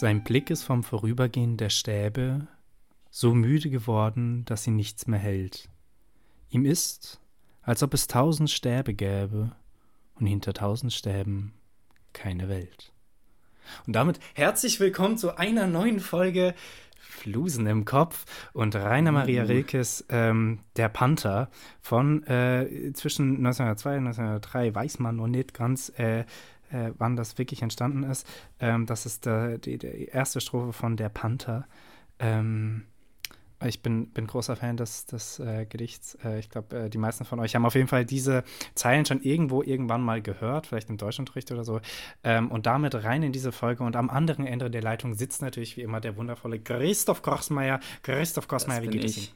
Sein Blick ist vom Vorübergehen der Stäbe so müde geworden, dass ihn nichts mehr hält. Ihm ist, als ob es tausend Stäbe gäbe und hinter tausend Stäben keine Welt. Und damit herzlich willkommen zu einer neuen Folge Flusen im Kopf und Rainer Maria uh. Rilkes ähm, Der Panther von äh, zwischen 1902 und 1903 weiß man noch nicht ganz, äh, äh, wann das wirklich entstanden ist. Ähm, das ist der, die, die, erste Strophe von Der Panther. Ähm, ich bin, bin großer Fan des, des äh, Gedichts. Äh, ich glaube, äh, die meisten von euch haben auf jeden Fall diese Zeilen schon irgendwo irgendwann mal gehört, vielleicht im Deutschunterricht oder so. Ähm, und damit rein in diese Folge. Und am anderen Ende der Leitung sitzt natürlich wie immer der wundervolle Christoph Kochsmeier. Christoph Kochsmeier, wie geht es Ihnen?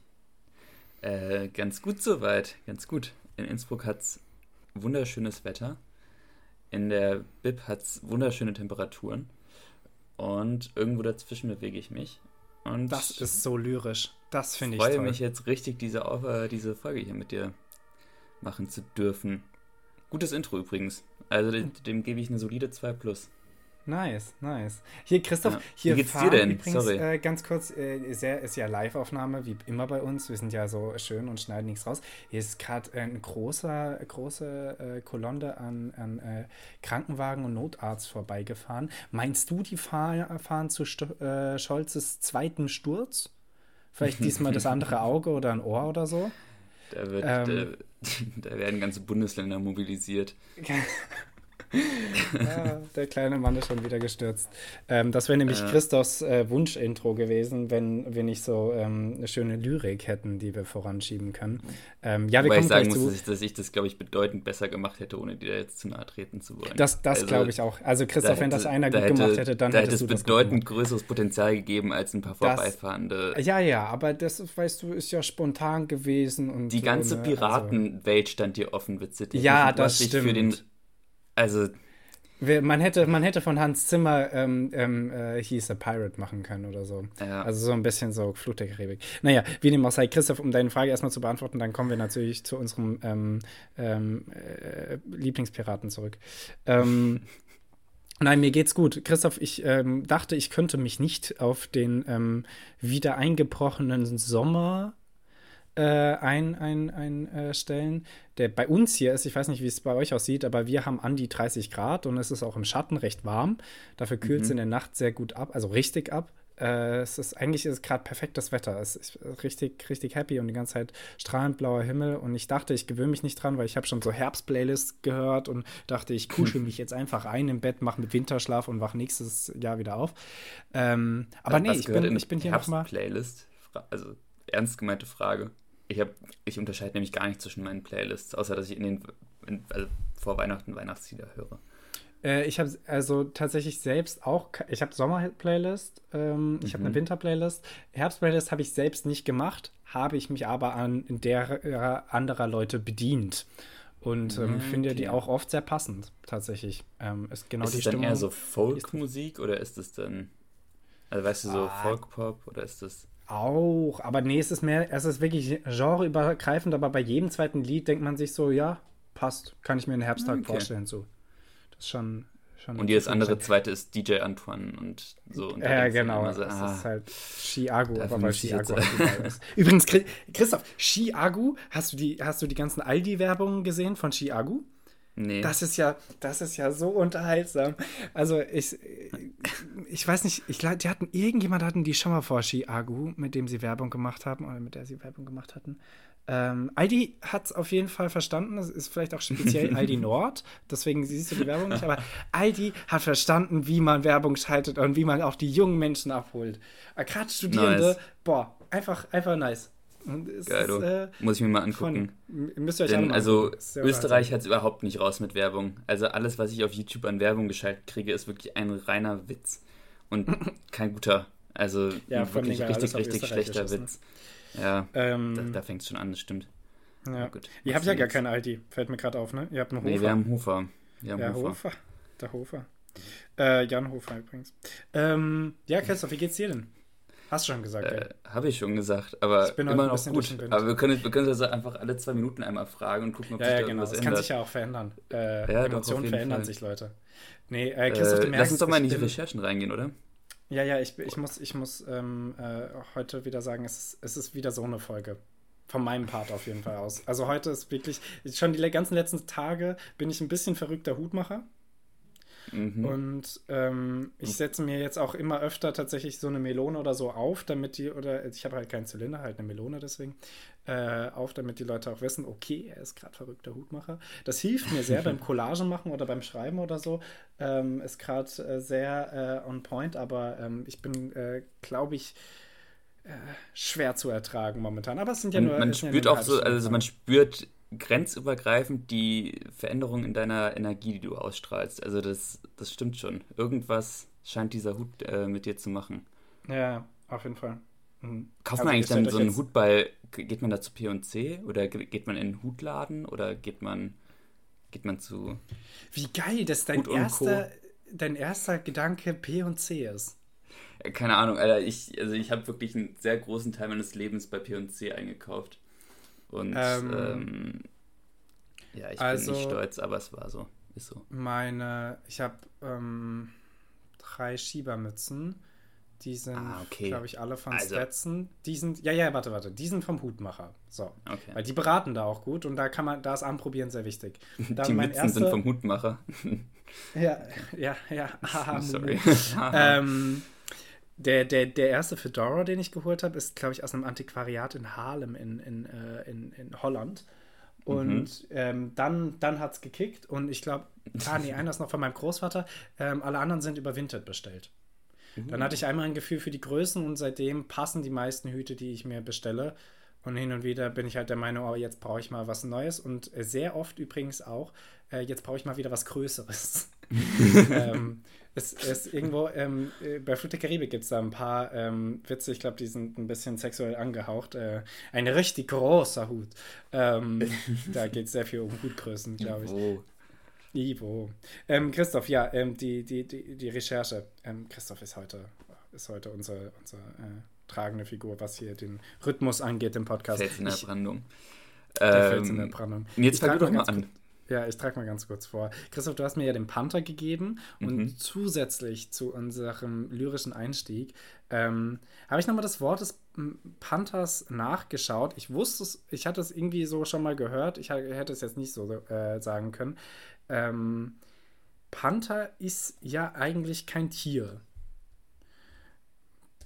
Äh, ganz gut soweit, ganz gut. In Innsbruck hat es wunderschönes Wetter. In der Bib hat es wunderschöne Temperaturen. Und irgendwo dazwischen bewege ich mich. Und das ist so lyrisch. Das finde ich toll. Ich freue mich jetzt richtig, diese, diese Folge hier mit dir machen zu dürfen. Gutes Intro übrigens. Also dem, dem gebe ich eine solide 2 plus. Nice, nice. Hier, Christoph, ja. hier Wie geht's dir denn? Übrigens, Sorry. Äh, ganz kurz, äh, ist ja Live-Aufnahme, wie immer bei uns. Wir sind ja so schön und schneiden nichts raus. Hier ist gerade äh, eine große, große äh, Kolonne an, an äh, Krankenwagen und Notarzt vorbeigefahren. Meinst du, die fahr, fahren zu St äh, Scholzes zweiten Sturz? Vielleicht diesmal das andere Auge oder ein Ohr oder so? Da, wird, ähm, da, da werden ganze Bundesländer mobilisiert. ja, der kleine Mann ist schon wieder gestürzt. Ähm, das wäre nämlich äh. Christophs äh, Wunschintro gewesen, wenn wir nicht so ähm, eine schöne Lyrik hätten, die wir voranschieben können. Ähm, ja, wir Wobei ich sagen muss, dass ich, dass ich, das, glaube ich, bedeutend besser gemacht hätte, ohne dir da jetzt zu nahe treten zu wollen. Das, das also, glaube ich auch. Also Christoph, da wenn das einer da gut hätte, gemacht hätte, dann da hätte es bedeutend größeres Potenzial gegeben als ein paar vorbeifahrende. ja, ja, aber das, weißt du, ist ja spontan gewesen. und Die ganze so, ne? Also Piratenwelt stand dir offen, Witze. Ja, das stimmt. Für den also. Man hätte, man hätte von Hans Zimmer ähm, ähm, äh, hieß a Pirate machen können oder so. Ja. Also so ein bisschen so Flut der Karibik. Naja, wie dem auch sei, Christoph, um deine Frage erstmal zu beantworten, dann kommen wir natürlich zu unserem ähm, ähm äh, Lieblingspiraten zurück. Ähm, nein, mir geht's gut. Christoph, ich ähm, dachte, ich könnte mich nicht auf den wieder eingebrochenen Sommer äh, ein, ein, einstellen, der bei uns hier ist. Ich weiß nicht, wie es bei euch aussieht, aber wir haben an die 30 Grad und es ist auch im Schatten recht warm. Dafür kühlt es mhm. in der Nacht sehr gut ab, also richtig ab. Äh, es ist eigentlich ist gerade perfektes Wetter. Es ist richtig, richtig happy und die ganze Zeit strahlend blauer Himmel. Und ich dachte, ich gewöhne mich nicht dran, weil ich habe schon so Herbst-Playlists gehört und dachte, ich kuschel mich jetzt einfach ein im Bett, mache mit Winterschlaf und wache nächstes Jahr wieder auf. Ähm, aber nee, ich bin, ich bin hier nochmal. Playlist? Also ernst gemeinte Frage. Ich, hab, ich unterscheide nämlich gar nicht zwischen meinen Playlists, außer dass ich in den in, also vor Weihnachten Weihnachtslieder höre. Äh, ich habe also tatsächlich selbst auch, ich habe Sommer-Playlist, ähm, ich mhm. habe eine Winter-Playlist. Herbst-Playlist habe ich selbst nicht gemacht, habe ich mich aber an der anderer Leute bedient. Und ähm, okay. finde die auch oft sehr passend, tatsächlich. Ähm, ist genau ist die es dann eher so Folkmusik oder ist es dann, also weißt du, so ah. Folkpop oder ist das auch, aber nee, es ist mehr, es ist wirklich genreübergreifend, aber bei jedem zweiten Lied denkt man sich so, ja, passt, kann ich mir einen Herbsttag okay. vorstellen, so. Das ist schon. schon und jedes andere zweite ist DJ Antoine und so. Und ja, genau. So, das ah, ist halt Chiago, aber weil Chiago halt ist. Übrigens, Christoph, Chiago, hast du die, hast du die ganzen Aldi-Werbungen gesehen von Chiago? Nee. Das ist ja, das ist ja so unterhaltsam. Also ich, ich weiß nicht, ich die hatten, irgendjemand hatten die schon mal vor Agu, mit dem sie Werbung gemacht haben oder mit der sie Werbung gemacht hatten. Ähm, Aldi hat es auf jeden Fall verstanden. Das ist vielleicht auch speziell Aldi Nord. Deswegen siehst du die Werbung nicht. Aber Aldi hat verstanden, wie man Werbung schaltet und wie man auch die jungen Menschen abholt. Gerade Studierende, nice. boah, einfach, einfach nice. Geil, äh, Muss ich mir mal angucken. Müsst ihr euch Denn, also Österreich hat es überhaupt nicht raus mit Werbung. Also alles, was ich auf YouTube an Werbung geschaltet kriege, ist wirklich ein reiner Witz. Und kein guter. Also ja, wirklich richtig, richtig schlechter? Witz. Ja, ähm, da, da fängt es schon an, das stimmt. Ja. Gut, Ihr habt ja gar keinen Aldi, fällt mir gerade auf, ne? Ihr habt einen Hofer. Nee, wir haben Hofer. Wir haben ja, Hofer. Hofer. Der Hofer. Äh, Jan Hofer übrigens. Ähm, ja, Christoph, wie geht's dir denn? Hast du schon gesagt, äh, ja. Habe ich schon gesagt, aber immer noch gut. Aber wir können, wir können das einfach alle zwei Minuten einmal fragen und gucken, ob ja, sich ja, da genau. das ändert. kann sich ja auch verändern. Äh, ja, Emotionen verändern Fall. sich, Leute. Nee, äh, Christoph, äh, merkst, Lass uns doch mal in die Recherchen reingehen, oder? Ja, ja, ich, ich muss, ich muss ähm, äh, heute wieder sagen, es ist, es ist wieder so eine Folge. Von meinem Part auf jeden Fall aus. Also heute ist wirklich, schon die ganzen letzten Tage bin ich ein bisschen verrückter Hutmacher. Mhm. Und ähm, ich setze mir jetzt auch immer öfter tatsächlich so eine Melone oder so auf, damit die, oder ich habe halt keinen Zylinder, halt eine Melone deswegen, äh, auf, damit die Leute auch wissen, okay, er ist gerade verrückter Hutmacher. Das hilft mir sehr beim Collagen machen oder beim Schreiben oder so. Ähm, ist gerade äh, sehr äh, on point, aber ähm, ich bin, äh, glaube ich, äh, schwer zu ertragen momentan. Aber es sind ja man, nur. Man spürt ja auch so, also man spürt grenzübergreifend die Veränderung in deiner Energie, die du ausstrahlst. Also das, das stimmt schon. Irgendwas scheint dieser Hut äh, mit dir zu machen. Ja, auf jeden Fall. Mhm. Kauft also man eigentlich dann so einen Hut bei, geht man da zu P&C oder geht man in einen Hutladen oder geht man, geht man zu Wie geil, dass dein, erster, dein erster Gedanke P&C ist. Keine Ahnung, Alter, ich, also ich habe wirklich einen sehr großen Teil meines Lebens bei P&C eingekauft. Und ähm, ähm, ja, ich also, bin nicht stolz, aber es war so. Ist so. Meine, ich habe ähm, drei Schiebermützen. Die sind, ah, okay. glaube ich, alle von also. Stetson. Die sind, ja, ja, warte, warte. Die sind vom Hutmacher. So. Okay. Weil die beraten da auch gut und da kann man, da ist Anprobieren sehr wichtig. Dann die Mützen erste, sind vom Hutmacher. ja, ja, ja. Sorry. ähm, der, der, der erste Fedora, den ich geholt habe, ist, glaube ich, aus einem Antiquariat in Harlem in, in, äh, in, in Holland. Und mhm. ähm, dann, dann hat es gekickt und ich glaube, ah nee, einer ist noch von meinem Großvater, ähm, alle anderen sind überwintert bestellt. Mhm. Dann hatte ich einmal ein Gefühl für die Größen und seitdem passen die meisten Hüte, die ich mir bestelle. Und hin und wieder bin ich halt der Meinung, oh, jetzt brauche ich mal was Neues. Und sehr oft übrigens auch, äh, jetzt brauche ich mal wieder was Größeres. ähm, es ist irgendwo, ähm, äh, bei Flut der Karibik gibt es da ein paar ähm, Witze, ich glaube, die sind ein bisschen sexuell angehaucht. Äh, ein richtig großer Hut. Ähm, da geht es sehr viel um Hutgrößen, glaube ich. Ivo. Ivo. Ähm, Christoph, ja, ähm, die, die, die, die Recherche. Ähm, Christoph ist heute, ist heute unsere, unsere äh, tragende Figur, was hier den Rhythmus angeht im Podcast. Fels in der Brandung. Der Fels in der Brandung. Jetzt fang du doch mal an. Ja, ich trage mal ganz kurz vor. Christoph, du hast mir ja den Panther gegeben mhm. und zusätzlich zu unserem lyrischen Einstieg ähm, habe ich nochmal das Wort des Panthers nachgeschaut. Ich wusste es, ich hatte es irgendwie so schon mal gehört. Ich hätte es jetzt nicht so äh, sagen können. Ähm, Panther ist ja eigentlich kein Tier.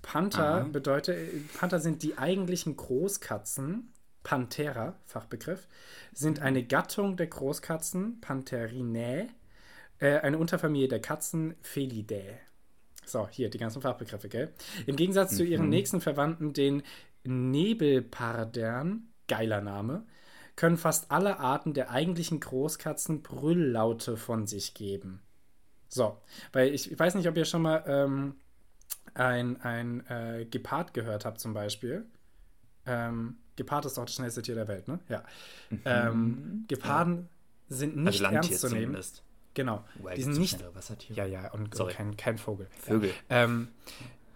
Panther Aha. bedeutet, Panther sind die eigentlichen Großkatzen Panthera, Fachbegriff, sind eine Gattung der Großkatzen, Pantherinae, äh, eine Unterfamilie der Katzen, Felidae. So, hier die ganzen Fachbegriffe, gell? Im Gegensatz mhm. zu ihren mhm. nächsten Verwandten, den Nebelpardern, geiler Name, können fast alle Arten der eigentlichen Großkatzen Brülllaute von sich geben. So, weil ich, ich weiß nicht, ob ihr schon mal ähm, ein, ein äh, Gepard gehört habt, zum Beispiel. Ähm, Gepard ist doch das schnellste Tier der Welt, ne? Ja. Mhm. Ähm, Geparden ja. sind nicht also ernst zu nehmen. Zumindest. Genau. Well, die sind nicht. Ja, ja, und, und kein, kein Vogel. Vögel. Ja. Ähm,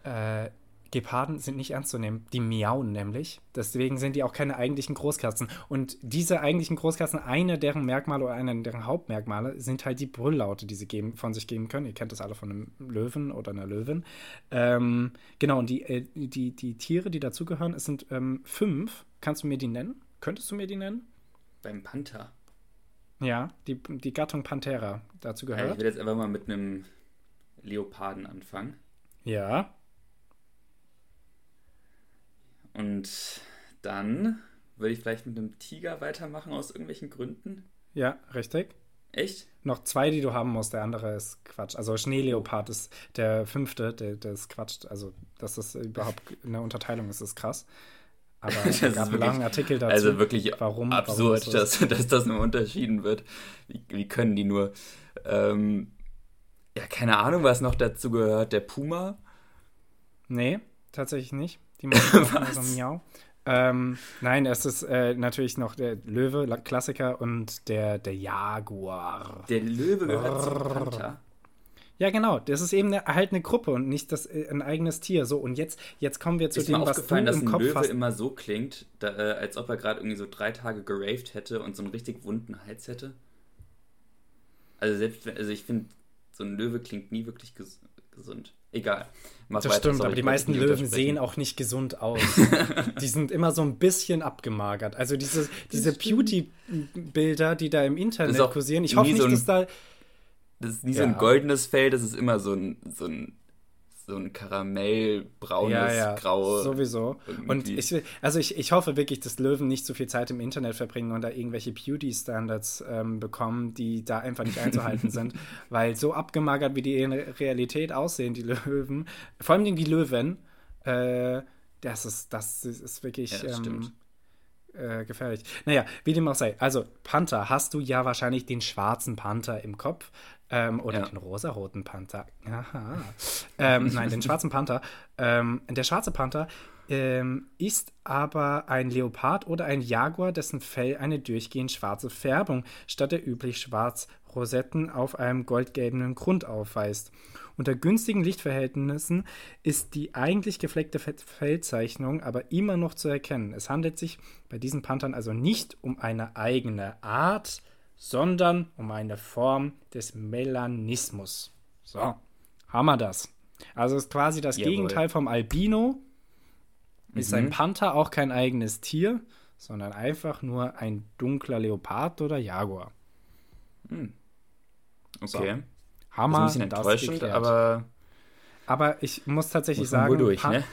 äh, Geparden sind nicht ernst zu nehmen. Die miauen nämlich. Deswegen sind die auch keine eigentlichen Großkatzen. Und diese eigentlichen Großkatzen, eine deren Merkmale oder eine deren Hauptmerkmale sind halt die Brülllaute, die sie geben, von sich geben können. Ihr kennt das alle von einem Löwen oder einer Löwin. Ähm, genau, und die, äh, die, die Tiere, die dazugehören, es sind ähm, fünf. Kannst du mir die nennen? Könntest du mir die nennen? Beim Panther. Ja, die, die Gattung Panthera dazu gehört. Ja, ich will jetzt einfach mal mit einem Leoparden anfangen. Ja. Und dann würde ich vielleicht mit einem Tiger weitermachen aus irgendwelchen Gründen. Ja, richtig. Echt? Noch zwei, die du haben musst. Der andere ist Quatsch. Also Schneeleopard ist der fünfte, der, der ist Quatsch. Also, dass das überhaupt eine Unterteilung ist, ist krass. Aber es gab einen langen Artikel dazu. Also wirklich warum, absurd, warum das dass, dass das nur unterschieden wird. Wie, wie können die nur? Ähm, ja, keine Ahnung, was noch dazu gehört. Der Puma? Nee, tatsächlich nicht. Die machen so Miau. Ähm, nein, es ist äh, natürlich noch der Löwe, Klassiker, und der, der Jaguar. Der Löwe gehört zum Panther. Ja, genau. Das ist eben eine, halt eine Gruppe und nicht das, äh, ein eigenes Tier. So, und jetzt, jetzt kommen wir zu ist dem, mir was du im dass Kopf ein Löwe hast. immer so klingt, da, äh, als ob er gerade irgendwie so drei Tage geraved hätte und so einen richtig wunden Hals hätte. Also selbst, also ich finde, so ein Löwe klingt nie wirklich gesund. Egal. Mach das stimmt, sorry, aber die meisten Löwen sehen auch nicht gesund aus. die sind immer so ein bisschen abgemagert. Also diese, diese Beauty-Bilder, die da im Internet kursieren, ich hoffe nicht, so ein, dass da. Das ist nie ja. so ein goldenes Fell, das ist immer so ein, so ein so ein karamellbraunes, ja, ja, Grau. Sowieso. Irgendwie. Und ich, also ich, ich hoffe wirklich, dass Löwen nicht so viel Zeit im Internet verbringen und da irgendwelche Beauty-Standards ähm, bekommen, die da einfach nicht einzuhalten sind. Weil so abgemagert, wie die in Realität aussehen, die Löwen, vor allem die Löwen, äh, das ist, das ist wirklich. Ja, ähm, äh, gefährlich. Naja, wie dem auch sei. Also, Panther, hast du ja wahrscheinlich den schwarzen Panther im Kopf. Ähm, oder ja. den rosaroten Panther. Aha. ähm, nein, den schwarzen Panther. Ähm, der schwarze Panther ähm, ist aber ein Leopard oder ein Jaguar, dessen Fell eine durchgehend schwarze Färbung statt der üblich schwarz Rosetten auf einem goldgelben Grund aufweist. Unter günstigen Lichtverhältnissen ist die eigentlich gefleckte Fellzeichnung aber immer noch zu erkennen. Es handelt sich bei diesen Panthern also nicht um eine eigene Art, sondern um eine Form des Melanismus. So, haben wir das. Also ist quasi das Jawohl. Gegenteil vom Albino. Ist mhm. ein Panther auch kein eigenes Tier, sondern einfach nur ein dunkler Leopard oder Jaguar. Hm. Okay. So. Hammer. Das ist ein bisschen enttäuschend, aber aber ich muss tatsächlich muss sagen, durch, Pan ne?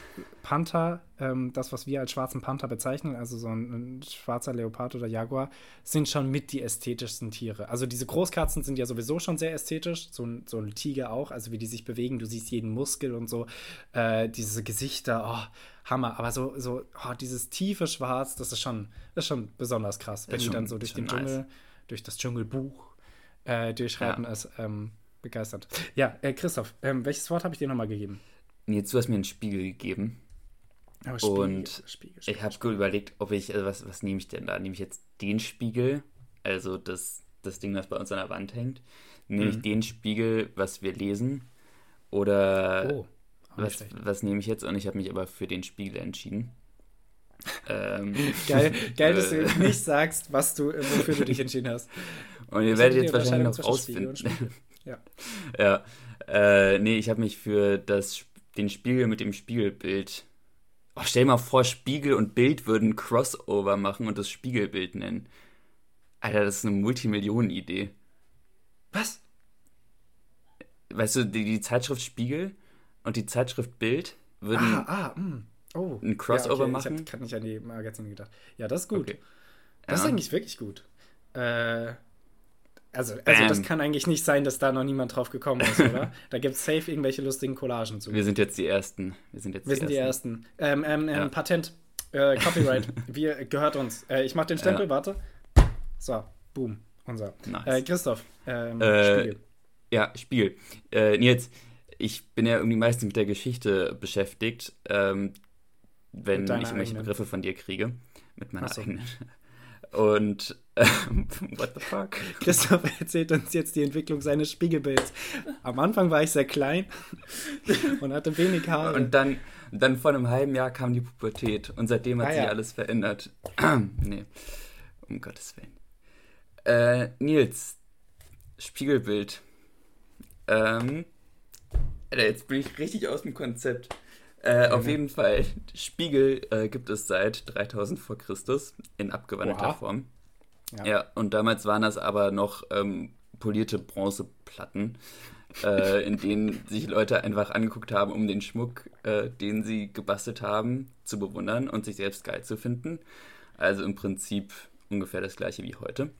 Panther, ähm, das, was wir als schwarzen Panther bezeichnen, also so ein, ein, schwarzer Leopard oder Jaguar, sind schon mit die ästhetischsten Tiere. Also diese Großkatzen sind ja sowieso schon sehr ästhetisch, so ein, so ein Tiger auch, also wie die sich bewegen, du siehst jeden Muskel und so, äh, diese Gesichter, oh, Hammer. Aber so, so oh, dieses tiefe Schwarz, das ist schon, das ist schon besonders krass, wenn die dann so durch den nice. Dschungel, durch das Dschungelbuch äh, durchschreiten ja. ist. Ähm, begeistert. Ja, äh, Christoph, ähm, welches Wort habe ich dir nochmal gegeben? Jetzt, du hast mir einen Spiegel gegeben. Oh, Spiegel, und Spiegel, Spiegel, ich habe gut überlegt, ob ich, also was, was nehme ich denn da? Nehme ich jetzt den Spiegel, also das, das Ding, das bei uns an der Wand hängt? Nehme mhm. ich den Spiegel, was wir lesen? Oder oh, was, was nehme ich jetzt? Und ich habe mich aber für den Spiegel entschieden. ähm, geil, geil dass du äh, nicht sagst, was du, wofür du dich entschieden hast. Und ihr werdet jetzt wahrscheinlich noch rausfinden. Ja. ja. Äh, nee, ich habe mich für das, den Spiegel mit dem Spiegelbild. Oh, stell dir mal vor, Spiegel und Bild würden Crossover machen und das Spiegelbild nennen. Alter, das ist eine Multimillionen-Idee. Was? Weißt du, die, die, Zeitschrift Spiegel und die Zeitschrift Bild würden ah, ah, mm. oh. ein Crossover ja, okay. machen. Ich habe nicht an die Magazine gedacht. Ja, das ist gut. Okay. Das ja. ist eigentlich wirklich gut. Äh, also, also das kann eigentlich nicht sein, dass da noch niemand drauf gekommen ist, oder? da gibt es safe irgendwelche lustigen Collagen zu. Wir sind jetzt die Ersten. Wir sind jetzt Wir die sind Ersten. die Ersten. Ähm, ähm, ähm, ja. Patent, äh, Copyright, wir, gehört uns. Äh, ich mach den Stempel, ja. warte. So, boom, unser. Nice. Äh, Christoph, ähm, äh, Spiegel. Ja, Spiel. Äh, Nils, ich bin ja irgendwie meistens mit der Geschichte beschäftigt, ähm, wenn ich irgendwelche eigenen. Begriffe von dir kriege. Mit meiner so. eigenen. Und what the fuck? Christoph erzählt uns jetzt die Entwicklung seines Spiegelbilds. Am Anfang war ich sehr klein und hatte wenig Haare. Und dann, dann vor einem halben Jahr kam die Pubertät und seitdem hat ah, sich ja. alles verändert. nee, um Gottes Willen. Äh, Nils, Spiegelbild. Ähm, Alter, jetzt bin ich richtig aus dem Konzept. Äh, auf jeden Fall, Spiegel äh, gibt es seit 3000 vor Christus in abgewandelter. Form. Ja. ja. und damals waren das aber noch ähm, polierte Bronzeplatten, äh, in denen sich Leute einfach angeguckt haben, um den Schmuck, äh, den sie gebastelt haben, zu bewundern und sich selbst geil zu finden. Also im Prinzip ungefähr das gleiche wie heute.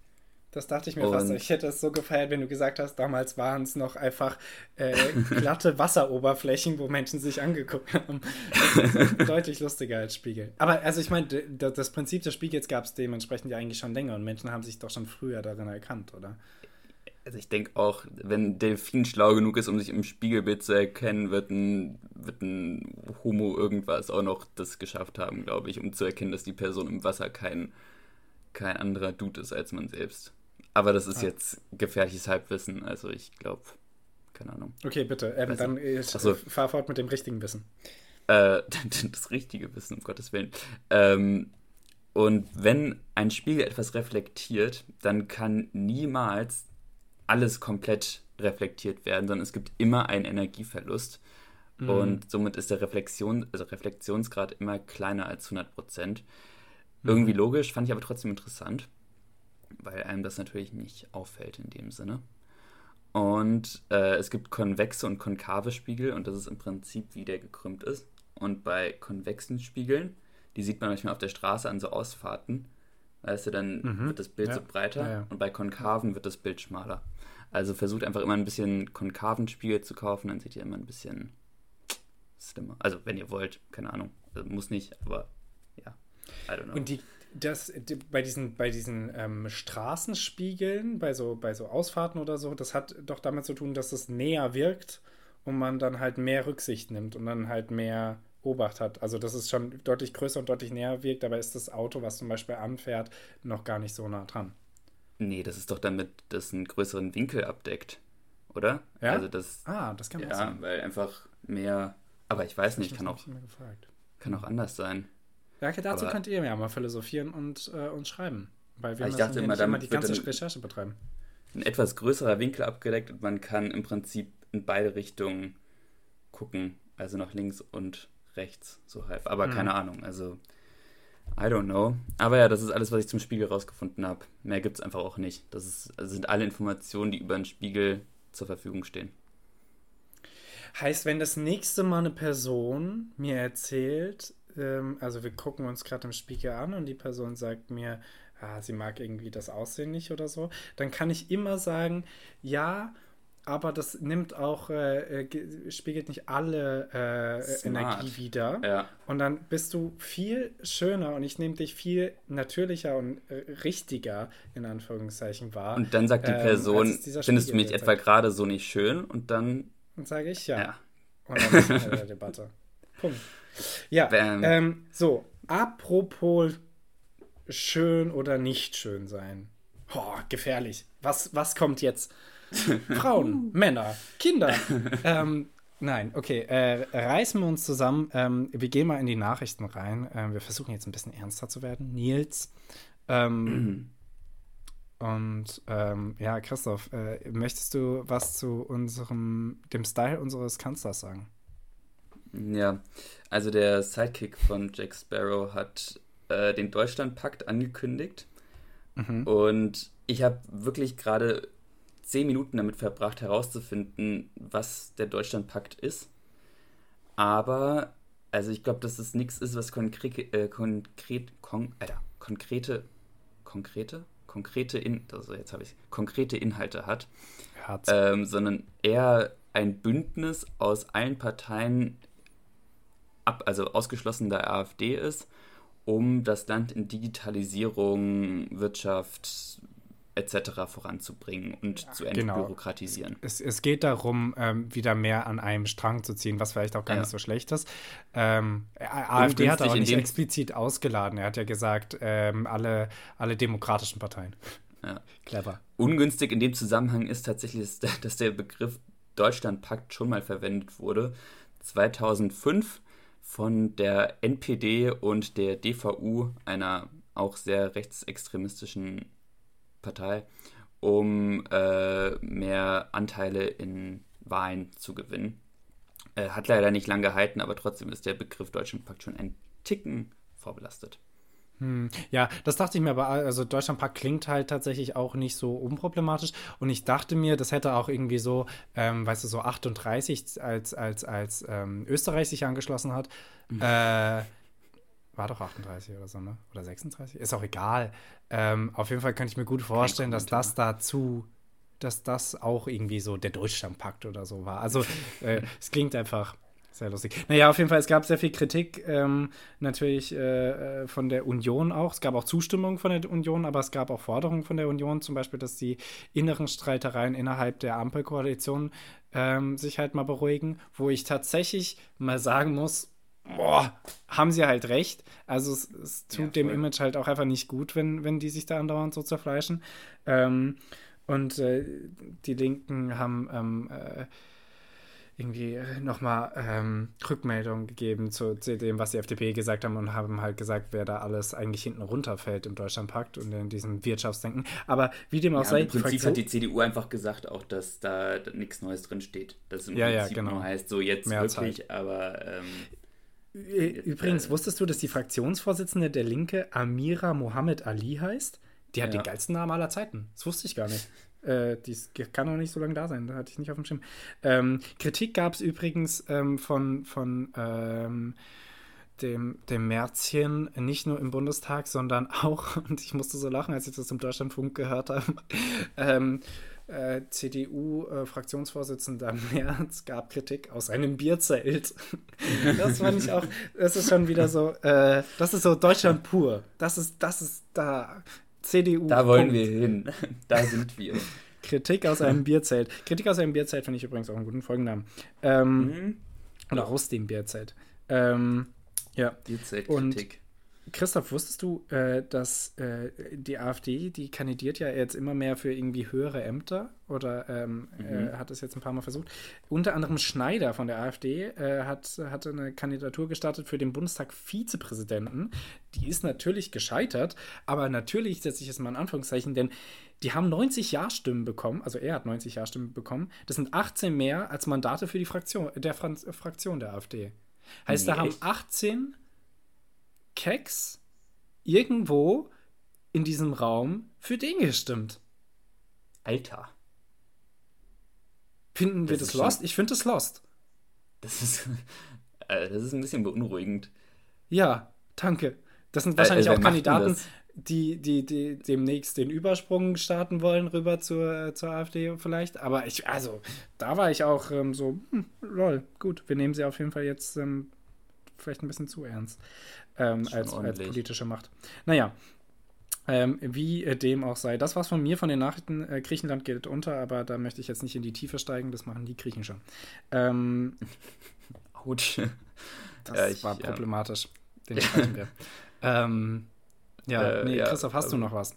Das dachte ich mir und fast. Ich hätte es so gefeiert, wenn du gesagt hast, damals waren es noch einfach äh, glatte Wasseroberflächen, wo Menschen sich angeguckt haben. deutlich lustiger als Spiegel. Aber also ich meine, das Prinzip des Spiegels gab es dementsprechend ja eigentlich schon länger und Menschen haben sich doch schon früher darin erkannt, oder? Also ich denke auch, wenn Delfin schlau genug ist, um sich im Spiegelbild zu erkennen, wird ein, wird ein Homo irgendwas auch noch das geschafft haben, glaube ich, um zu erkennen, dass die Person im Wasser kein, kein anderer Dude ist als man selbst. Aber das ist ah. jetzt gefährliches Halbwissen, also ich glaube, keine Ahnung. Okay, bitte. Ähm, dann ich, so. fahr fort mit dem richtigen Wissen. Äh, das richtige Wissen, um Gottes Willen. Ähm, und wenn ein Spiegel etwas reflektiert, dann kann niemals alles komplett reflektiert werden, sondern es gibt immer einen Energieverlust. Mhm. Und somit ist der Reflexion, also Reflexionsgrad immer kleiner als 100 Prozent. Irgendwie mhm. logisch, fand ich aber trotzdem interessant, weil einem das natürlich nicht auffällt in dem Sinne. Und äh, es gibt konvexe und konkave Spiegel und das ist im Prinzip, wie der gekrümmt ist. Und bei konvexen Spiegeln, die sieht man manchmal auf der Straße an so Ausfahrten, weißt du, dann mhm. wird das Bild ja. so breiter ja, ja. und bei konkaven wird das Bild schmaler. Also versucht einfach immer ein bisschen konkaven Spiegel zu kaufen, dann seht ihr immer ein bisschen slimmer. Also wenn ihr wollt, keine Ahnung. Also, muss nicht, aber ja. I don't know. Und die, das, bei diesen, bei diesen ähm, Straßenspiegeln, bei so, bei so Ausfahrten oder so, das hat doch damit zu tun, dass es näher wirkt und man dann halt mehr Rücksicht nimmt und dann halt mehr Obacht hat. Also dass es schon deutlich größer und deutlich näher wirkt, aber ist das Auto, was zum Beispiel anfährt, noch gar nicht so nah dran. Nee, das ist doch damit, das einen größeren Winkel abdeckt, oder? Ja. Also das, ah, das kann man Ja, sein. weil einfach mehr aber ich weiß nicht, kann auch, kann auch anders sein. Ja, okay, dazu Aber, könnt ihr ja mal philosophieren und äh, uns schreiben. Weil wir ich dachte immer, damit die ganze Recherche betreiben. Ein etwas größerer Winkel abgedeckt und man kann im Prinzip in beide Richtungen gucken. Also nach links und rechts, so halb. Aber mhm. keine Ahnung, also I don't know. Aber ja, das ist alles, was ich zum Spiegel rausgefunden habe. Mehr gibt es einfach auch nicht. Das ist, also sind alle Informationen, die über den Spiegel zur Verfügung stehen. Heißt, wenn das nächste Mal eine Person mir erzählt, ähm, also wir gucken uns gerade im Spiegel an und die Person sagt mir, ah, sie mag irgendwie das Aussehen nicht oder so, dann kann ich immer sagen, ja, aber das nimmt auch, äh, äh spiegelt nicht alle äh, Energie wieder. Ja. Und dann bist du viel schöner und ich nehme dich viel natürlicher und äh, richtiger, in Anführungszeichen, wahr. Und dann sagt die ähm, Person, findest du mich etwa gerade so nicht schön? Und dann dann sage ich ja. ja. Und dann ist der Debatte. Punkt. Ja, ähm, so, apropos schön oder nicht schön sein. Oh, gefährlich. Was, was kommt jetzt? Frauen, Männer, Kinder. ähm, nein, okay. Äh, reißen wir uns zusammen. Ähm, wir gehen mal in die Nachrichten rein. Ähm, wir versuchen jetzt ein bisschen ernster zu werden. Nils, ähm, Und ähm, ja, Christoph, äh, möchtest du was zu unserem, dem Style unseres Kanzlers sagen? Ja, also der Sidekick von Jack Sparrow hat äh, den Deutschlandpakt angekündigt. Mhm. Und ich habe wirklich gerade zehn Minuten damit verbracht, herauszufinden, was der Deutschlandpakt ist. Aber, also ich glaube, dass es nichts ist, was konkret, äh, konkret, kon, Alter, konkrete, konkrete, konkrete, In also jetzt habe ich konkrete Inhalte hat, ähm, sondern eher ein Bündnis aus allen Parteien, ab, also ausgeschlossen der AfD ist, um das Land in Digitalisierung, Wirtschaft, etc. voranzubringen und ja, zu genau. entbürokratisieren. Genau. Es, es, geht darum, ähm, wieder mehr an einem Strang zu ziehen, was vielleicht auch gar ja. nicht so schlecht ist. Ähm, AfD hat auch nicht explizit ausgeladen. Er hat ja gesagt, ähm, alle, alle demokratischen Parteien. Ja. Clever. Ungünstig in dem Zusammenhang ist tatsächlich, dass der Begriff Deutschlandpakt schon mal verwendet wurde. 2005 von der NPD und der DVU, einer auch sehr rechtsextremistischen Partei, um äh, mehr Anteile in Wahlen zu gewinnen. Äh, hat leider nicht lange gehalten, aber trotzdem ist der Begriff Deutschlandpakt schon ein Ticken vorbelastet. Hm, ja, das dachte ich mir, aber also Deutschlandpakt klingt halt tatsächlich auch nicht so unproblematisch. Und ich dachte mir, das hätte auch irgendwie so, ähm, weißt du, so 38, als, als, als ähm, Österreich sich angeschlossen hat. Mhm. Äh, war doch 38 oder so, ne? Oder 36? Ist auch egal. Ähm, auf jeden Fall könnte ich mir gut vorstellen, dass das dazu, dass das auch irgendwie so der Deutschlandpakt oder so war. Also äh, es klingt einfach sehr lustig. Naja, auf jeden Fall, es gab sehr viel Kritik ähm, natürlich äh, äh, von der Union auch. Es gab auch Zustimmung von der Union, aber es gab auch Forderungen von der Union, zum Beispiel, dass die inneren Streitereien innerhalb der Ampelkoalition ähm, sich halt mal beruhigen, wo ich tatsächlich mal sagen muss, boah, haben sie halt recht. Also es, es tut ja, dem Image halt auch einfach nicht gut, wenn, wenn die sich da andauernd so zerfleischen. Ähm, und äh, die Linken haben ähm, äh, irgendwie äh, nochmal ähm, Rückmeldung gegeben zu, zu, dem, was die FDP gesagt haben und haben halt gesagt, wer da alles eigentlich hinten runterfällt im Deutschlandpakt und in diesem Wirtschaftsdenken. Aber wie dem auch ja, sei. Im Prinzip hat die CDU einfach gesagt, auch dass da nichts Neues drin steht. Dass im ja, Prinzip ja, genau. nur heißt, so jetzt Mehrzahl. wirklich, aber. Ähm, Übrigens, äh, wusstest du, dass die Fraktionsvorsitzende der Linke Amira Mohammed Ali heißt? Die hat ja. den geilsten Namen aller Zeiten. Das wusste ich gar nicht. Äh, die kann noch nicht so lange da sein, da hatte ich nicht auf dem Schirm. Ähm, Kritik gab es übrigens ähm, von, von ähm, dem, dem Märzchen nicht nur im Bundestag, sondern auch, und ich musste so lachen, als ich das im Deutschlandfunk gehört habe, ähm, äh, CDU-Fraktionsvorsitzender äh, Merz gab Kritik aus einem Bierzelt. das fand ich auch, das ist schon wieder so, äh, das ist so Deutschland pur. Das ist, das ist da. CDU. Da wollen Punkt. wir hin. Da sind wir. Kritik aus einem Bierzelt. Kritik aus einem Bierzelt finde ich übrigens auch einen guten Folgennamen. Ähm, mhm. Oder aus dem Bierzelt. Ähm, ja. Bierzeltkritik. Christoph, wusstest du, äh, dass äh, die AfD, die kandidiert ja jetzt immer mehr für irgendwie höhere Ämter oder ähm, mhm. äh, hat es jetzt ein paar Mal versucht. Unter anderem Schneider von der AfD äh, hat, hatte eine Kandidatur gestartet für den Bundestag Vizepräsidenten. Die ist natürlich gescheitert, aber natürlich setze ich es mal in Anführungszeichen, denn die haben 90 Ja-Stimmen bekommen, also er hat 90 Ja-Stimmen bekommen. Das sind 18 mehr als Mandate für die Fraktion der Franz Fraktion der AfD. Heißt, nee, da haben 18 Keks irgendwo in diesem Raum für den gestimmt. Alter. Finden wir das, Lost? Ich finde das Lost. Das ist, äh, das ist ein bisschen beunruhigend. Ja, danke. Das sind wahrscheinlich äh, auch Kandidaten, die, die, die demnächst den Übersprung starten wollen rüber zur, zur AfD vielleicht. Aber ich, also, da war ich auch ähm, so, hm, lol, gut, wir nehmen sie auf jeden Fall jetzt ähm, vielleicht ein bisschen zu ernst ähm, als, als politische Macht. Naja, ähm, wie äh, dem auch sei. Das war's von mir, von den Nachrichten. Äh, Griechenland geht unter, aber da möchte ich jetzt nicht in die Tiefe steigen. Das machen die Griechen schon. Ähm, Autsch. Das ja, ich, war problematisch. Ja. Den streichen wir. ähm, ja, äh, nee, Christoph, hast also, du noch was?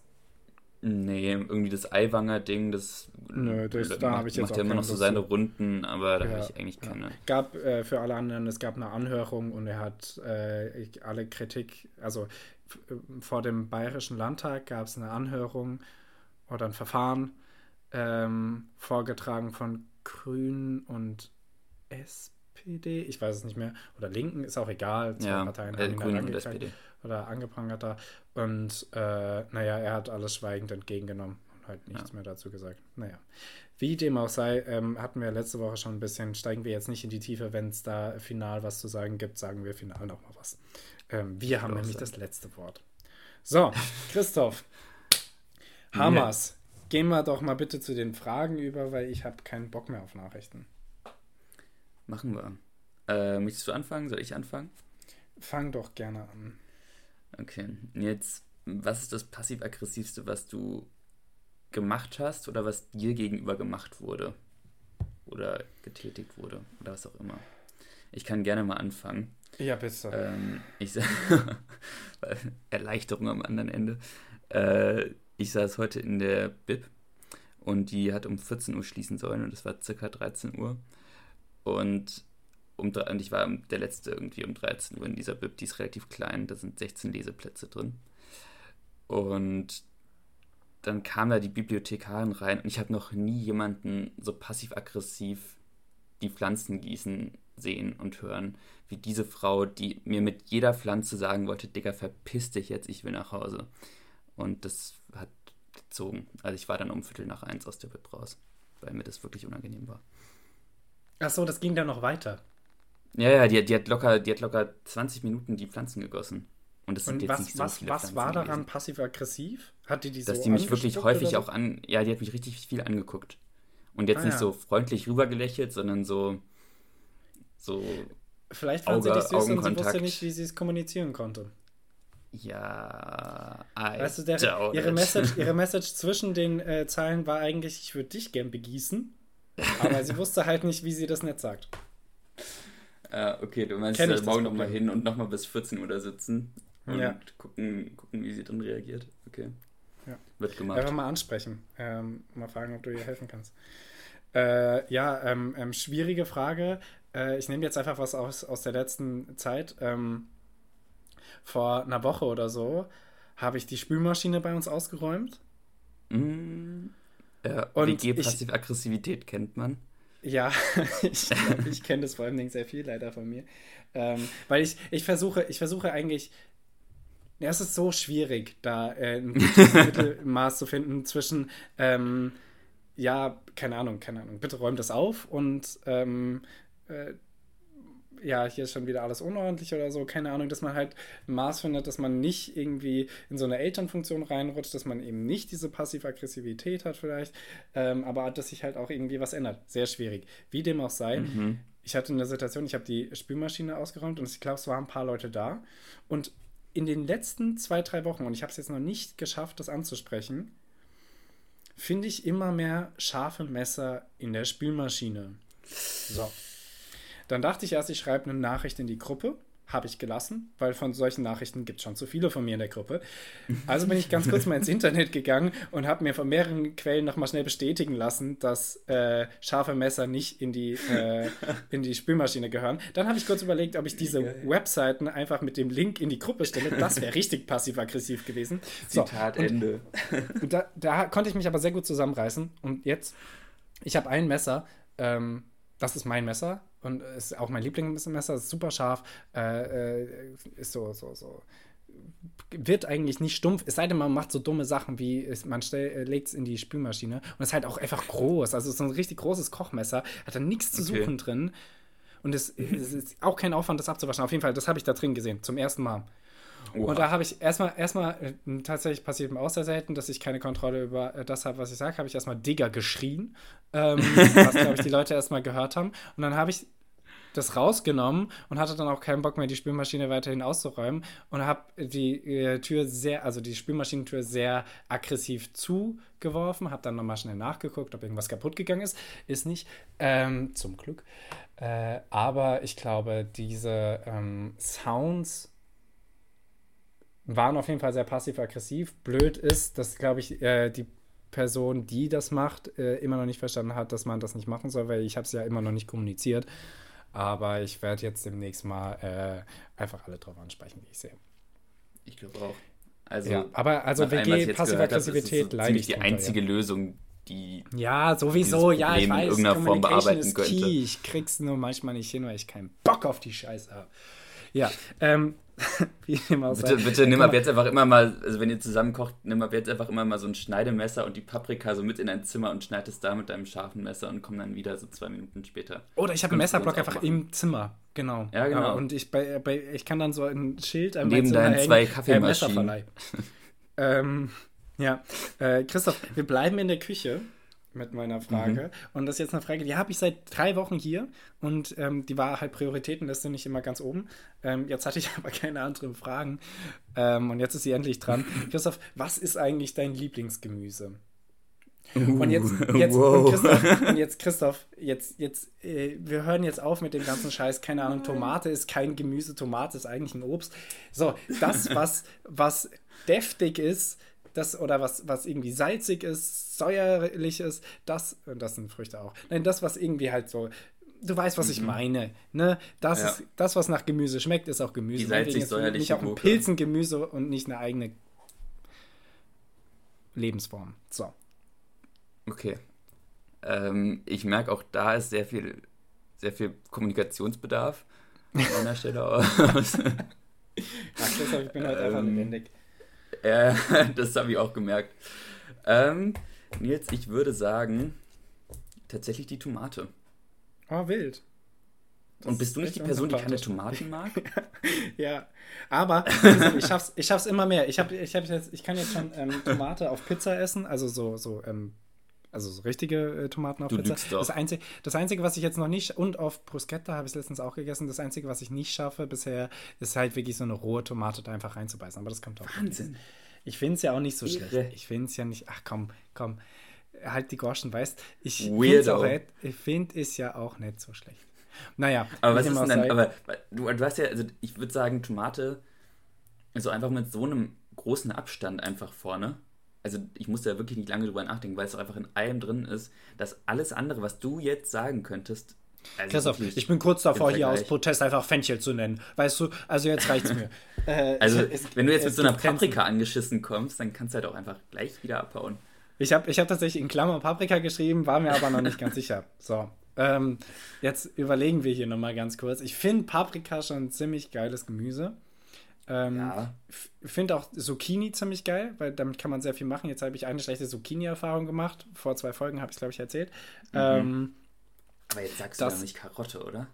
Nee, irgendwie das Eiwanger-Ding, das, Nö, das da macht, ich jetzt macht ja immer noch so seine Runden, aber da ja, habe ich eigentlich keine. Ja. Gab äh, für alle anderen, es gab eine Anhörung und er hat äh, alle Kritik, also äh, vor dem Bayerischen Landtag gab es eine Anhörung oder ein Verfahren ähm, vorgetragen von Grünen und SPD, ich weiß es nicht mehr, oder Linken, ist auch egal, zwei ja, Parteien äh, haben Grünen und SPD oder angeprangert da. Und äh, naja, er hat alles schweigend entgegengenommen und halt nichts ja. mehr dazu gesagt. Naja, wie dem auch sei, ähm, hatten wir letzte Woche schon ein bisschen, steigen wir jetzt nicht in die Tiefe, wenn es da final was zu sagen gibt, sagen wir final noch mal was. Ähm, wir haben nämlich sein. das letzte Wort. So, Christoph, Hamas, ja. gehen wir doch mal bitte zu den Fragen über, weil ich habe keinen Bock mehr auf Nachrichten. Machen wir. Äh, möchtest du anfangen? Soll ich anfangen? Fang doch gerne an. Okay, jetzt, was ist das passiv-aggressivste, was du gemacht hast oder was dir gegenüber gemacht wurde? Oder getätigt wurde oder was auch immer. Ich kann gerne mal anfangen. Ja, bitte. Ähm, ich Erleichterung am anderen Ende. Äh, ich saß heute in der Bib und die hat um 14 Uhr schließen sollen und es war circa 13 Uhr. Und um, und ich war der letzte irgendwie um 13 Uhr in dieser Bib, die ist relativ klein, da sind 16 Leseplätze drin. Und dann kam da die Bibliothekarin rein und ich habe noch nie jemanden so passiv-aggressiv die Pflanzen gießen sehen und hören, wie diese Frau, die mir mit jeder Pflanze sagen wollte, Digga, verpiss dich jetzt, ich will nach Hause. Und das hat gezogen. Also ich war dann um Viertel nach eins aus der Bib raus, weil mir das wirklich unangenehm war. Ach so, das ging dann noch weiter. Ja, ja, die, die, hat locker, die hat locker 20 Minuten die Pflanzen gegossen. Und das sind jetzt was, nicht so was, viele Was war daran passiv-aggressiv? Hat die die Dass so die mich wirklich häufig auch an. Ja, die hat mich richtig viel angeguckt. Und jetzt ah, nicht ja. so freundlich rübergelächelt, sondern so. So. Vielleicht fand Auge, sie dich süß und sie wusste nicht, wie sie es kommunizieren konnte. Ja, I weißt du, der, ihre, Message, ihre Message zwischen den äh, Zeilen war eigentlich, ich würde dich gern begießen. Aber sie wusste halt nicht, wie sie das nicht sagt. Ja, okay, du meinst äh, morgen nochmal hin und nochmal bis 14 Uhr da sitzen und ja. gucken, gucken, wie sie dann reagiert. Okay. Ja. Wird gemacht. Einfach mal ansprechen. Ähm, mal fragen, ob du ihr helfen kannst. Äh, ja, ähm, ähm, schwierige Frage. Äh, ich nehme jetzt einfach was aus, aus der letzten Zeit. Ähm, vor einer Woche oder so habe ich die Spülmaschine bei uns ausgeräumt. Mm, ja, WG-Passiv-Aggressivität kennt man. Ja, ich, ich kenne das vor allem sehr viel leider von mir. Ähm, weil ich, ich versuche, ich versuche eigentlich, ja, es ist so schwierig, da äh, ein gutes Mittelmaß zu finden zwischen, ähm, ja, keine Ahnung, keine Ahnung, bitte räumt das auf und ähm, äh, ja, hier ist schon wieder alles unordentlich oder so, keine Ahnung, dass man halt Maß findet, dass man nicht irgendwie in so eine Elternfunktion reinrutscht, dass man eben nicht diese Passiv-Aggressivität hat vielleicht, ähm, aber dass sich halt auch irgendwie was ändert. Sehr schwierig. Wie dem auch sei, mhm. ich hatte eine Situation, ich habe die Spülmaschine ausgeräumt und ich glaube, es waren ein paar Leute da und in den letzten zwei, drei Wochen, und ich habe es jetzt noch nicht geschafft, das anzusprechen, finde ich immer mehr scharfe Messer in der Spülmaschine. So. Dann dachte ich erst, ich schreibe eine Nachricht in die Gruppe. Habe ich gelassen, weil von solchen Nachrichten gibt es schon zu viele von mir in der Gruppe. Also bin ich ganz kurz mal ins Internet gegangen und habe mir von mehreren Quellen nochmal schnell bestätigen lassen, dass äh, scharfe Messer nicht in die, äh, in die Spülmaschine gehören. Dann habe ich kurz überlegt, ob ich diese Webseiten einfach mit dem Link in die Gruppe stelle. Das wäre richtig passiv-aggressiv gewesen. Zitat so, und, Ende. Da, da, konnte ich mich aber sehr gut zusammenreißen. Und jetzt, ich habe ein Messer, ähm, das ist mein Messer und ist auch mein Lieblingsmesser, ist super scharf, äh, äh, ist so, so, so. Wird eigentlich nicht stumpf, es sei denn, man macht so dumme Sachen wie, man äh, legt es in die Spülmaschine und ist halt auch einfach groß. Also so ein richtig großes Kochmesser, hat da nichts zu okay. suchen drin. Und es, es, ist auch kein Aufwand, das abzuwaschen. Auf jeden Fall, das habe ich da drin gesehen, zum ersten Mal. Oha. Und da habe ich erstmal, erstmal, äh, tatsächlich passiert mir auch sehr selten, dass ich keine Kontrolle über äh, das habe, was ich sage, habe ich erstmal Digger geschrien, ähm, was, glaube ich, die Leute erstmal gehört haben. Und dann habe ich das rausgenommen und hatte dann auch keinen Bock mehr, die Spülmaschine weiterhin auszuräumen und habe die äh, Tür sehr, also die Spülmaschinentür sehr aggressiv zugeworfen, habe dann nochmal schnell nachgeguckt, ob irgendwas kaputt gegangen ist. Ist nicht, ähm, zum Glück. Äh, aber ich glaube, diese ähm, Sounds waren auf jeden Fall sehr passiv-aggressiv. Blöd ist, dass, glaube ich, äh, die Person, die das macht, äh, immer noch nicht verstanden hat, dass man das nicht machen soll, weil ich habe es ja immer noch nicht kommuniziert. Aber ich werde jetzt demnächst mal äh, einfach alle drauf ansprechen, die ich sehe. Ich glaube auch. Also, ja, aber also WG, Passiv-Aggressivität leider. Das ist so die einzige ja. Lösung, die. Ja, sowieso, ja, ich weiß. In irgendeiner Form bearbeiten könnte. Key. Ich krieg's nur manchmal nicht hin, weil ich keinen Bock auf die Scheiße habe. Ja, ähm, Wie dem auch bitte, bitte nimm ab jetzt einfach immer mal, also wenn ihr zusammen kocht, nimm ab jetzt einfach immer mal so ein Schneidemesser und die Paprika so mit in ein Zimmer und schneid es da mit deinem scharfen Messer und komm dann wieder so zwei Minuten später. Oder ich habe einen Messerblock einfach machen. im Zimmer, genau. Ja, genau. Ja, und ich, bei, bei, ich kann dann so ein Schild an Neben deinen zwei hängen, Kaffeemaschinen. Äh, ähm, ja, äh, Christoph, wir bleiben in der Küche mit meiner Frage. Mhm. Und das ist jetzt eine Frage, die habe ich seit drei Wochen hier und ähm, die war halt Prioritäten, das sind nicht immer ganz oben. Ähm, jetzt hatte ich aber keine anderen Fragen ähm, und jetzt ist sie endlich dran. Christoph, was ist eigentlich dein Lieblingsgemüse? Uh, und jetzt, jetzt, wow. und Christoph, und jetzt, Christoph, jetzt, jetzt, äh, wir hören jetzt auf mit dem ganzen Scheiß. Keine Ahnung, Tomate ist kein Gemüse, Tomate ist eigentlich ein Obst. So, das, was, was deftig ist, das oder was, was irgendwie salzig ist, säuerlich ist, das, und das sind Früchte auch. Nein, das, was irgendwie halt so, du weißt, was mhm. ich meine. Ne? Das ja. ist das, was nach Gemüse schmeckt, ist auch Gemüse. Die salzig säuerliche Nicht auch ein Pilzengemüse und nicht eine eigene Lebensform. So. Okay. Ähm, ich merke auch da ist sehr viel, sehr viel Kommunikationsbedarf an einer Stelle aus. Ach, deshalb, ich bin halt einfach ähm, lebendig. Äh, das habe ich auch gemerkt. Ähm, Nils, ich würde sagen, tatsächlich die Tomate. Oh, wild. Das Und bist du nicht die Person, die keine Tomaten mag? ja, aber ich schaff's, ich schaff's immer mehr. Ich, hab, ich, hab jetzt, ich kann jetzt schon ähm, Tomate auf Pizza essen, also so, so ähm, also so richtige äh, Tomaten auf du Pizza. Das Einzige, das Einzige, was ich jetzt noch nicht, und auf Bruschetta habe ich es letztens auch gegessen, das Einzige, was ich nicht schaffe bisher, ist halt wirklich so eine rohe Tomate da einfach reinzubeißen. Aber das kommt auch. Wahnsinn. Ich finde es ja auch nicht so Irre. schlecht. Ich finde es ja nicht, ach komm, komm, halt die Gorschen, weißt ich finde es ja auch nicht so schlecht. Naja. Aber was ist denn dann, aber du, du hast ja, also ich würde sagen, Tomate, also einfach mit so einem großen Abstand einfach vorne also ich musste da wirklich nicht lange drüber nachdenken, weil es einfach in allem drin ist, dass alles andere, was du jetzt sagen könntest, also Christoph, ich bin kurz davor, hier aus Protest einfach Fenchel zu nennen. Weißt du, also jetzt reicht's mir. äh, also, es, wenn du jetzt mit so einer Paprika angeschissen kommst, dann kannst du halt auch einfach gleich wieder abhauen. Ich habe ich hab tatsächlich in Klammern Paprika geschrieben, war mir aber noch nicht ganz sicher. So, ähm, jetzt überlegen wir hier nochmal ganz kurz. Ich finde Paprika schon ein ziemlich geiles Gemüse. Ähm, ja. Finde auch Zucchini ziemlich geil, weil damit kann man sehr viel machen. Jetzt habe ich eine schlechte Zucchini-Erfahrung gemacht. Vor zwei Folgen habe ich es, glaube ich, erzählt. Mhm. Ähm, Aber jetzt sagst das, du ja nicht Karotte, oder?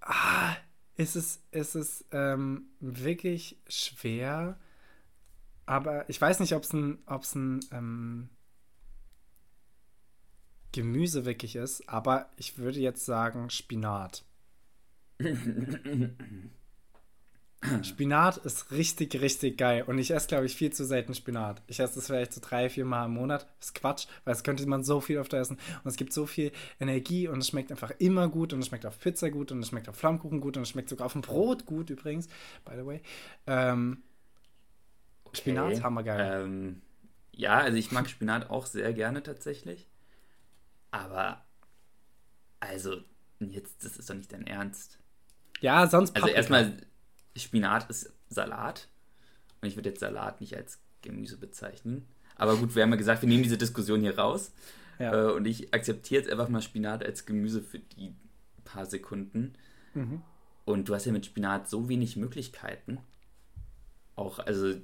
Ah, ist es, ist es ähm, wirklich schwer. Aber ich weiß nicht, ob es ein, ob's ein ähm, Gemüse wirklich ist. Aber ich würde jetzt sagen Spinat. Spinat ist richtig, richtig geil. Und ich esse, glaube ich, viel zu selten Spinat. Ich esse das vielleicht so drei, vier Mal im Monat. Das ist Quatsch, weil es könnte man so viel öfter essen. Und es gibt so viel Energie und es schmeckt einfach immer gut. Und es schmeckt auf Pizza gut und es schmeckt auf Flammkuchen gut und es schmeckt sogar auf dem Brot gut übrigens, by the way. Ähm, okay. Spinat, hammergeil. Ähm, ja, also ich mag Spinat auch sehr gerne tatsächlich. Aber, also, jetzt, das ist doch nicht dein Ernst. Ja, sonst Also erstmal Spinat ist Salat. Und ich würde jetzt Salat nicht als Gemüse bezeichnen. Aber gut, wir haben ja gesagt, wir nehmen diese Diskussion hier raus. Ja. Äh, und ich akzeptiere jetzt einfach mal Spinat als Gemüse für die paar Sekunden. Mhm. Und du hast ja mit Spinat so wenig Möglichkeiten. Auch, also,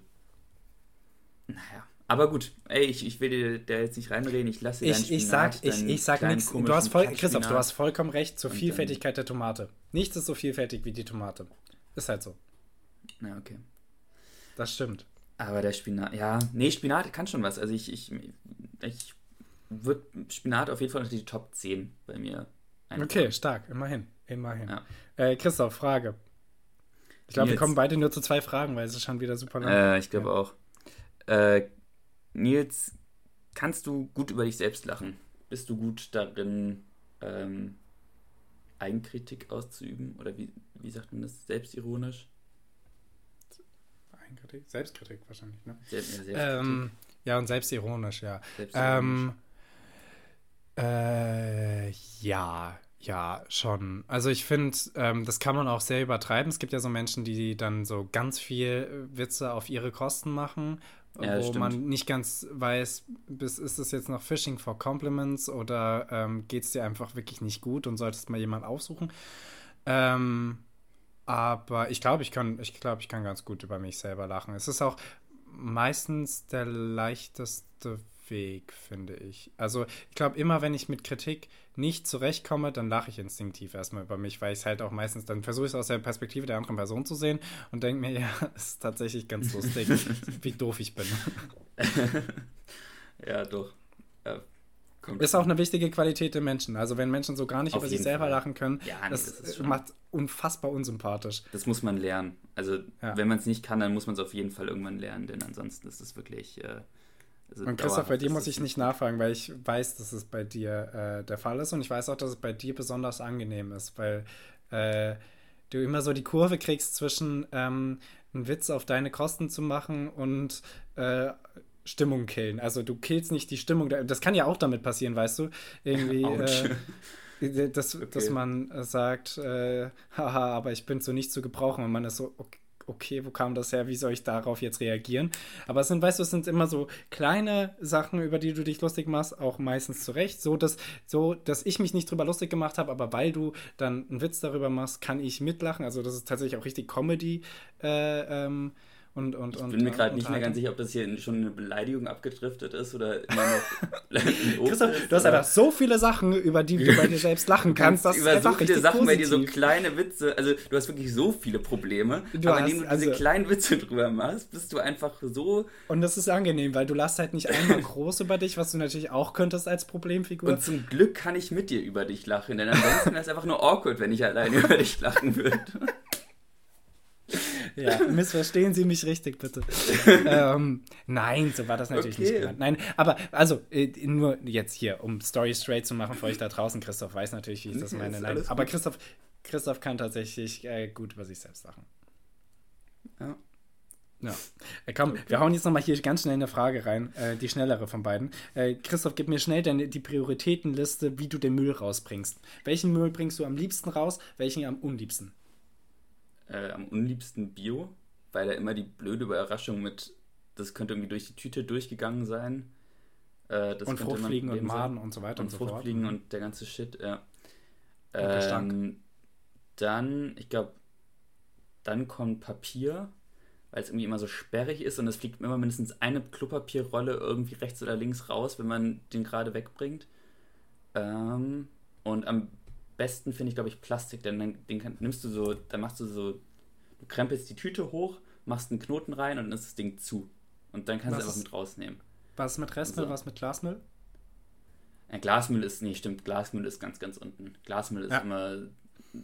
naja. Aber gut, ey, ich, ich will dir da jetzt nicht reinreden, ich lasse ich, ich sag, ich, ich sag nichts. Du hast voll, Christoph, du hast vollkommen recht zur Vielfältigkeit der Tomate. Nichts ist so vielfältig wie die Tomate. Ist halt so. Ja, okay. Das stimmt. Aber der Spinat, ja, nee, Spinat kann schon was. Also ich, ich, ich würde Spinat auf jeden Fall unter die Top 10 bei mir. Einbauen. Okay, stark, immerhin. Immerhin. Ja. Äh, Christoph, Frage. Ich glaube, wir kommen beide nur zu zwei Fragen, weil es ist schon wieder super lang. Äh, ich glaube ja. auch. Äh, Nils, kannst du gut über dich selbst lachen? Bist du gut darin, ähm, Eigenkritik auszuüben? Oder wie, wie sagt man das? Selbstironisch? Eigenkritik? Selbstkritik wahrscheinlich, ne? Selbst, ja, ähm, ja, und selbstironisch, ja. Selbstironisch. Ähm, äh, ja, ja, schon. Also ich finde, ähm, das kann man auch sehr übertreiben. Es gibt ja so Menschen, die dann so ganz viel Witze auf ihre Kosten machen ja, wo man nicht ganz weiß, bis, ist es jetzt noch Phishing for Compliments oder ähm, geht es dir einfach wirklich nicht gut und solltest mal jemand aufsuchen. Ähm, aber ich glaube, ich kann, ich glaube, ich kann ganz gut über mich selber lachen. Es ist auch meistens der leichteste Weg, finde ich. Also ich glaube, immer wenn ich mit Kritik nicht zurechtkomme, dann lache ich instinktiv erstmal über mich, weil ich es halt auch meistens, dann versuche ich es aus der Perspektive der anderen Person zu sehen und denke mir, ja, es ist tatsächlich ganz lustig, wie doof ich bin. ja, doch. Ja, ist auch eine wichtige Qualität der Menschen. Also wenn Menschen so gar nicht Auf über sich selber Fall. lachen können, ja, nee, das, das macht unfassbar unsympathisch. Das muss man lernen. Also ja. wenn man es nicht kann, dann muss man es auf jeden Fall irgendwann lernen, denn ansonsten ist es wirklich äh, und Christoph, bei dir muss ich nicht nachfragen, weil ich weiß, dass es bei dir äh, der Fall ist und ich weiß auch, dass es bei dir besonders angenehm ist, weil äh, du immer so die Kurve kriegst zwischen ähm, einen Witz auf deine Kosten zu machen und äh, Stimmung killen. Also du killst nicht die Stimmung. Das kann ja auch damit passieren, weißt du? Irgendwie. Äh, dass, okay. dass man sagt, äh, haha, aber ich bin so nicht zu gebrauchen und man ist so, okay, okay, wo kam das her, wie soll ich darauf jetzt reagieren? Aber es sind, weißt du, es sind immer so kleine Sachen, über die du dich lustig machst, auch meistens zurecht, so dass, so, dass ich mich nicht drüber lustig gemacht habe, aber weil du dann einen Witz darüber machst, kann ich mitlachen. Also das ist tatsächlich auch richtig Comedy. Äh, ähm, und, und, ich bin mir gerade nicht mehr ganz sicher, ob das hier schon eine Beleidigung abgedriftet ist oder immer noch. Christoph, du hast einfach so viele Sachen, über die du bei dir selbst lachen kannst. Das über so viele Sachen positiv. bei dir, so kleine Witze. Also, du hast wirklich so viele Probleme. Du aber hast, indem du also, diese kleinen Witze drüber machst, bist du einfach so. Und das ist angenehm, weil du lachst halt nicht einmal groß über dich, was du natürlich auch könntest als Problemfigur. Und zum Glück kann ich mit dir über dich lachen, denn ansonsten wäre es einfach nur awkward, wenn ich alleine über dich lachen würde. Ja, missverstehen Sie mich richtig, bitte. ähm, nein, so war das natürlich okay. nicht gemeint. Nein, aber also äh, nur jetzt hier, um Story straight zu machen für euch da draußen. Christoph weiß natürlich, wie ich das meine. Nein, aber Christoph, Christoph kann tatsächlich äh, gut über sich selbst lachen. Ja. Ja. Äh, komm, okay. wir hauen jetzt nochmal hier ganz schnell eine Frage rein, äh, die schnellere von beiden. Äh, Christoph, gib mir schnell deine, die Prioritätenliste, wie du den Müll rausbringst. Welchen Müll bringst du am liebsten raus, welchen am unliebsten? Äh, am unliebsten Bio, weil da immer die blöde Überraschung mit, das könnte irgendwie durch die Tüte durchgegangen sein. Äh, und Fruchtfliegen und Maden und so weiter und, und so fort. Fruchtfliegen mhm. und der ganze Shit, ja. Ähm, dann, ich glaube, dann kommt Papier weil es irgendwie immer so sperrig ist und es fliegt immer mindestens eine Klopapierrolle irgendwie rechts oder links raus, wenn man den gerade wegbringt. Ähm, und am besten finde ich, glaube ich, Plastik, denn dann den kann, nimmst du so, dann machst du so, du krempelst die Tüte hoch, machst einen Knoten rein und dann ist das Ding zu. Und dann kannst du es einfach mit rausnehmen. Was mit Restmüll, so. was mit Glasmüll? Ja, Glasmüll ist, nee, stimmt, Glasmüll ist ganz, ganz unten. Glasmüll ist ja. immer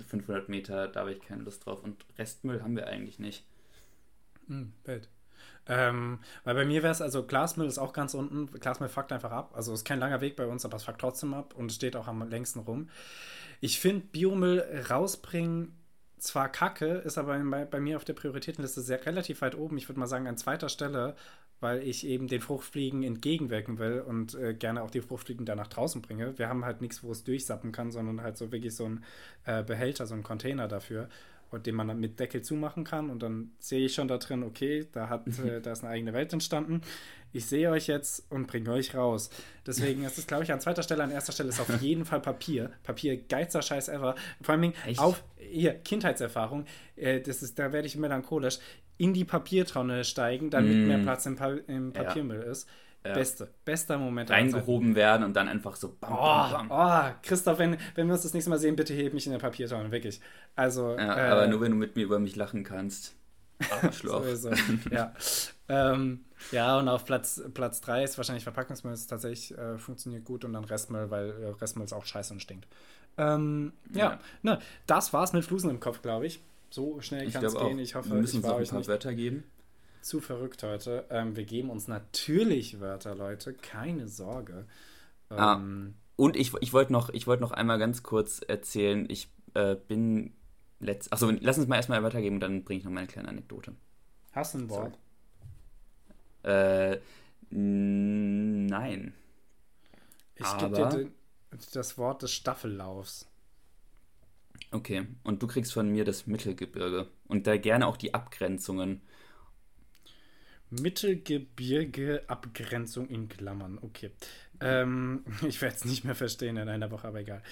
500 Meter, da habe ich keine Lust drauf. Und Restmüll haben wir eigentlich nicht. Hm, Welt. Ähm, weil bei mir wäre es, also Glasmüll ist auch ganz unten. Glasmüll fuckt einfach ab. Also ist kein langer Weg bei uns, aber es fuckt trotzdem ab und steht auch am längsten rum. Ich finde Biomüll rausbringen zwar kacke, ist aber bei, bei mir auf der Prioritätenliste sehr relativ weit oben. Ich würde mal sagen an zweiter Stelle, weil ich eben den Fruchtfliegen entgegenwirken will und äh, gerne auch die Fruchtfliegen da nach draußen bringe. Wir haben halt nichts, wo es durchsappen kann, sondern halt so wirklich so ein äh, Behälter, so ein Container dafür den man dann mit Deckel zumachen kann. Und dann sehe ich schon da drin, okay, da, hat, äh, da ist eine eigene Welt entstanden. Ich sehe euch jetzt und bringe euch raus. Deswegen ist es, glaube ich, an zweiter Stelle, an erster Stelle ist auf jeden Fall Papier. Papier, geilster Scheiß ever. Vor allem auf, hier, Kindheitserfahrung, äh, das ist, da werde ich melancholisch, in die Papiertonne steigen, damit mm. mehr Platz im, pa im Papiermüll ja. ist. Ja. Beste, bester Moment. Reingehoben werden und dann einfach so bam, bam, bam. Oh, oh, Christoph, wenn, wenn wir uns das nächste Mal sehen, bitte heb mich in der Papiertonne, wirklich. Also, ja, äh, aber nur wenn du mit mir über mich lachen kannst. Arschloch. ja. ähm, ja, und auf Platz, Platz 3 ist wahrscheinlich Verpackungsmüll, das tatsächlich äh, funktioniert gut und dann Restmüll, weil äh, Restmüll ist auch scheiße und stinkt. Ähm, ja, ja. Ne, das war's mit Flusen im Kopf, glaube ich. So schnell kann es gehen. Ich hoffe, wir müssen ich war uns ein paar Wörter geben zu verrückt heute. Ähm, wir geben uns natürlich Wörter, Leute. Keine Sorge. Ah, ähm, ah, und ich, ich wollte noch, wollt noch einmal ganz kurz erzählen, ich äh, bin letzt. Achso, lass uns mal erstmal weitergeben und dann bringe ich noch meine kleine Anekdote. Hast du ein Wort? So. Äh, nein. Ich gebe dir den, das Wort des Staffellaufs. Okay, und du kriegst von mir das Mittelgebirge und da gerne auch die Abgrenzungen. Mittelgebirge-Abgrenzung in Klammern. Okay. Ähm, ich werde es nicht mehr verstehen in einer Woche, aber egal.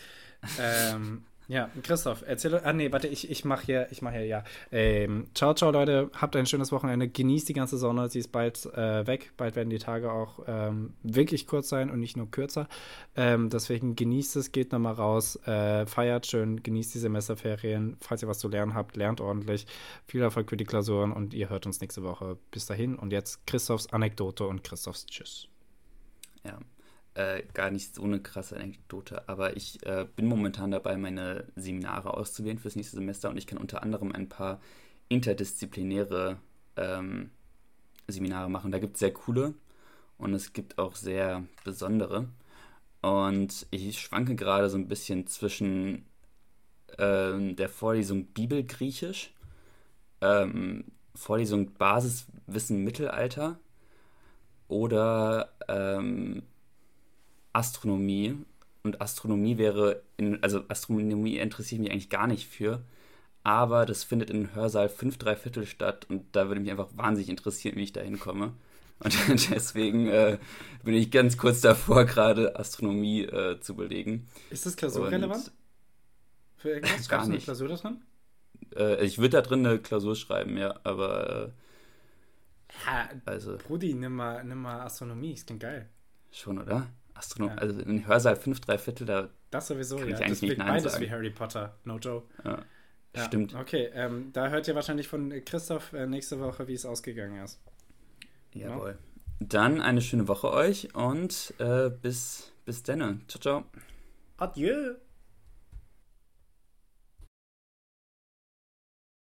ähm, ja, Christoph, erzähl. Ah, nee, warte, ich, ich mache hier, ich mache hier, ja. Ähm, ciao, ciao, Leute. Habt ein schönes Wochenende. Genießt die ganze Sonne. Sie ist bald äh, weg. Bald werden die Tage auch ähm, wirklich kurz sein und nicht nur kürzer. Ähm, deswegen genießt es, geht nochmal raus, äh, feiert schön, genießt die Semesterferien. Falls ihr was zu lernen habt, lernt ordentlich. Viel Erfolg für die Klausuren und ihr hört uns nächste Woche. Bis dahin und jetzt Christophs Anekdote und Christophs Tschüss. Ja, äh, gar nicht so eine krasse Anekdote, aber ich äh, bin momentan dabei, meine Seminare auszuwählen fürs nächste Semester und ich kann unter anderem ein paar interdisziplinäre ähm, Seminare machen. Da gibt es sehr coole und es gibt auch sehr besondere. Und ich schwanke gerade so ein bisschen zwischen ähm, der Vorlesung Bibelgriechisch, ähm, Vorlesung Basiswissen Mittelalter oder ähm, Astronomie. Und Astronomie wäre, in, also Astronomie interessiert mich eigentlich gar nicht für. Aber das findet in Hörsaal 5 3 Viertel statt und da würde mich einfach wahnsinnig interessieren, wie ich da hinkomme. Und deswegen äh, bin ich ganz kurz davor, gerade Astronomie äh, zu belegen. Ist das klausurrelevant? Für irgendwas? Gar nicht. Klausur da drin? Äh, ich würde da drin eine Klausur schreiben, ja, aber. Äh, ha, also. Brudi, nimm mal, nimm mal Astronomie, das klingt geil. Schon, oder? Astronom, ja. also in Hörsaal 5, 3 Viertel, da. Das sowieso, ja. Ich das wird beides sagen. wie Harry Potter, no Joe. Ja. Ja, Stimmt. Okay, ähm, da hört ihr wahrscheinlich von Christoph äh, nächste Woche, wie es ausgegangen ist. Jawohl. Ja? Dann eine schöne Woche euch und äh, bis, bis dann. Ciao, ciao. Adieu.